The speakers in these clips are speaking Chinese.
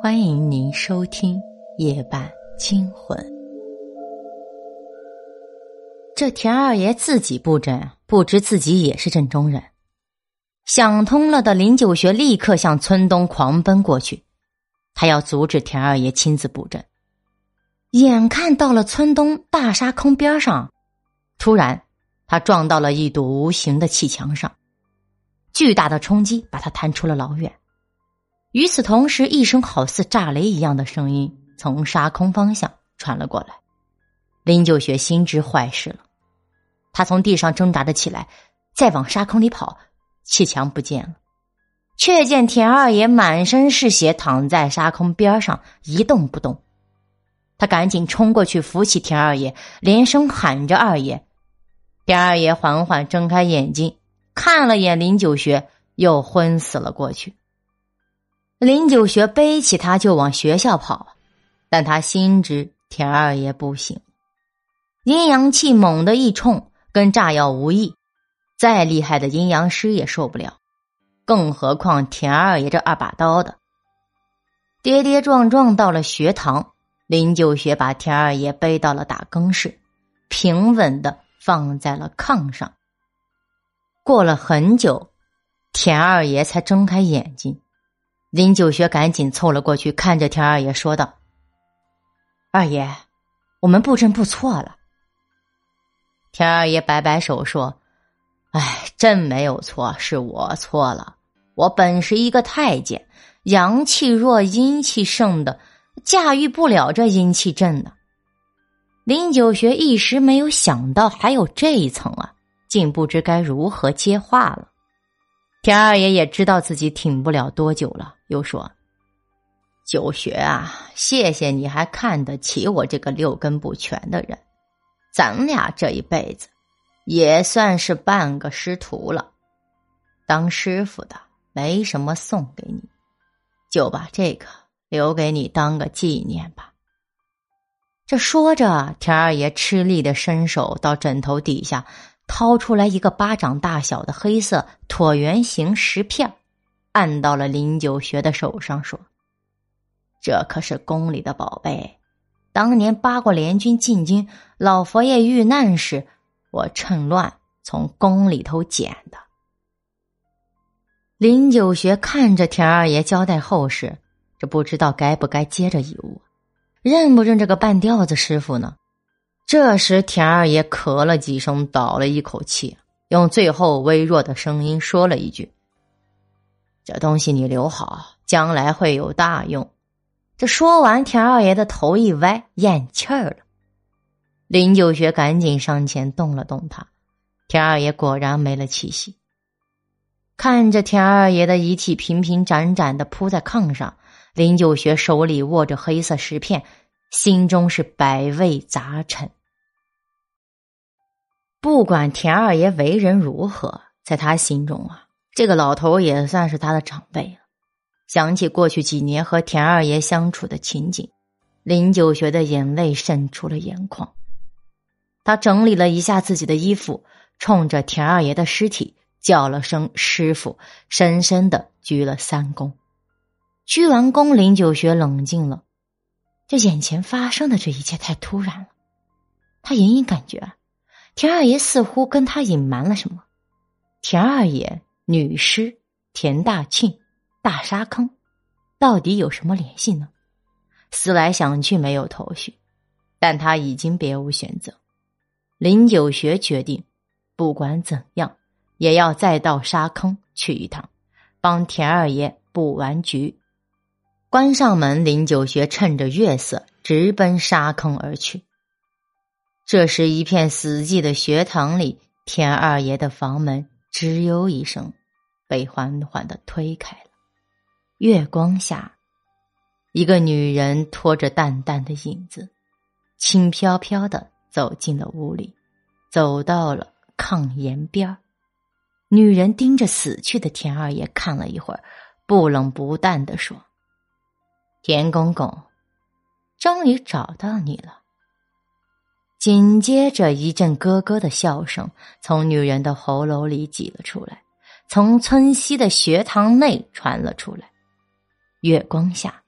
欢迎您收听《夜半惊魂》。这田二爷自己布阵，不知自己也是镇中人。想通了的林九学立刻向村东狂奔过去，他要阻止田二爷亲自布阵。眼看到了村东大沙坑边上，突然他撞到了一堵无形的砌墙上，巨大的冲击把他弹出了老远。与此同时，一声好似炸雷一样的声音从沙坑方向传了过来。林九学心知坏事了，他从地上挣扎着起来，再往沙坑里跑，砌墙不见了，却见田二爷满身是血躺在沙坑边上一动不动。他赶紧冲过去扶起田二爷，连声喊着：“二爷！”田二爷缓缓睁开眼睛，看了眼林九学，又昏死了过去。林九学背起他就往学校跑，但他心知田二爷不行，阴阳气猛地一冲，跟炸药无异，再厉害的阴阳师也受不了，更何况田二爷这二把刀的。跌跌撞撞到了学堂，林九学把田二爷背到了打更室，平稳的放在了炕上。过了很久，田二爷才睁开眼睛。林九学赶紧凑了过去，看着田二爷说道：“二爷，我们布阵布错了。”田二爷摆摆手说：“哎，朕没有错，是我错了。我本是一个太监，阳气弱，阴气盛的，驾驭不了这阴气阵的。”林九学一时没有想到还有这一层啊，竟不知该如何接话了。田二爷也知道自己挺不了多久了。又说：“九学啊，谢谢你还看得起我这个六根不全的人。咱俩这一辈子也算是半个师徒了。当师傅的没什么送给你，就把这个留给你当个纪念吧。”这说着，田二爷吃力的伸手到枕头底下，掏出来一个巴掌大小的黑色椭圆形石片。按到了林九学的手上，说：“这可是宫里的宝贝，当年八国联军进京，老佛爷遇难时，我趁乱从宫里头捡的。”林九学看着田二爷交代后事，这不知道该不该接着遗物，认不认这个半吊子师傅呢？这时，田二爷咳了几声，倒了一口气，用最后微弱的声音说了一句。这东西你留好，将来会有大用。这说完，田二爷的头一歪，咽气儿了。林九学赶紧上前动了动他，田二爷果然没了气息。看着田二爷的遗体平平展展的铺在炕上，林九学手里握着黑色石片，心中是百味杂陈。不管田二爷为人如何，在他心中啊。这个老头也算是他的长辈了。想起过去几年和田二爷相处的情景，林九学的眼泪渗出了眼眶。他整理了一下自己的衣服，冲着田二爷的尸体叫了声“师傅”，深深的鞠了三躬。鞠完躬，林九学冷静了。这眼前发生的这一切太突然了，他隐隐感觉田二爷似乎跟他隐瞒了什么。田二爷。女尸田大庆，大沙坑，到底有什么联系呢？思来想去没有头绪，但他已经别无选择。林九学决定，不管怎样，也要再到沙坑去一趟，帮田二爷布完局。关上门，林九学趁着月色直奔沙坑而去。这时，一片死寂的学堂里，田二爷的房门吱悠一声。被缓缓的推开了，月光下，一个女人拖着淡淡的影子，轻飘飘的走进了屋里，走到了炕沿边儿女人盯着死去的田二爷看了一会儿，不冷不淡的说：“田公公，终于找到你了。”紧接着，一阵咯咯的笑声从女人的喉咙里挤了出来。从村西的学堂内传了出来。月光下，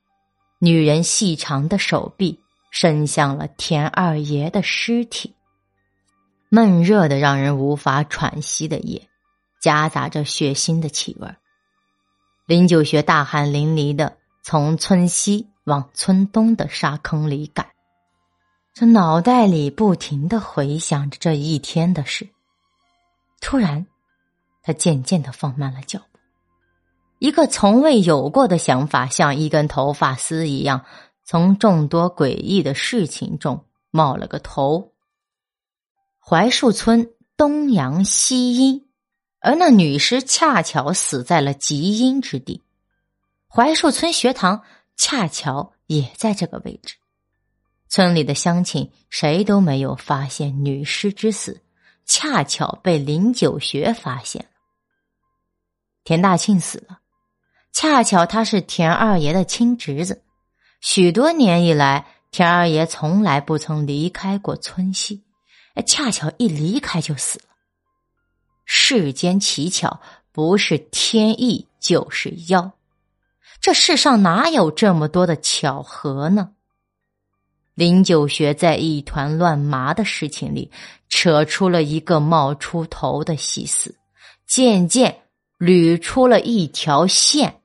女人细长的手臂伸向了田二爷的尸体。闷热的让人无法喘息的夜，夹杂着血腥的气味。林九学大汗淋漓的从村西往村东的沙坑里赶，这脑袋里不停的回想着这一天的事。突然，他渐渐的放慢了脚步，一个从未有过的想法，像一根头发丝一样，从众多诡异的事情中冒了个头。槐树村东阳西阴，而那女尸恰巧死在了极阴之地。槐树村学堂恰巧也在这个位置。村里的乡亲谁都没有发现女尸之死，恰巧被林九学发现了。田大庆死了，恰巧他是田二爷的亲侄子，许多年以来，田二爷从来不曾离开过村西。恰巧一离开就死了。世间奇巧，不是天意就是妖。这世上哪有这么多的巧合呢？林九学在一团乱麻的事情里扯出了一个冒出头的细丝，渐渐捋出了一条线。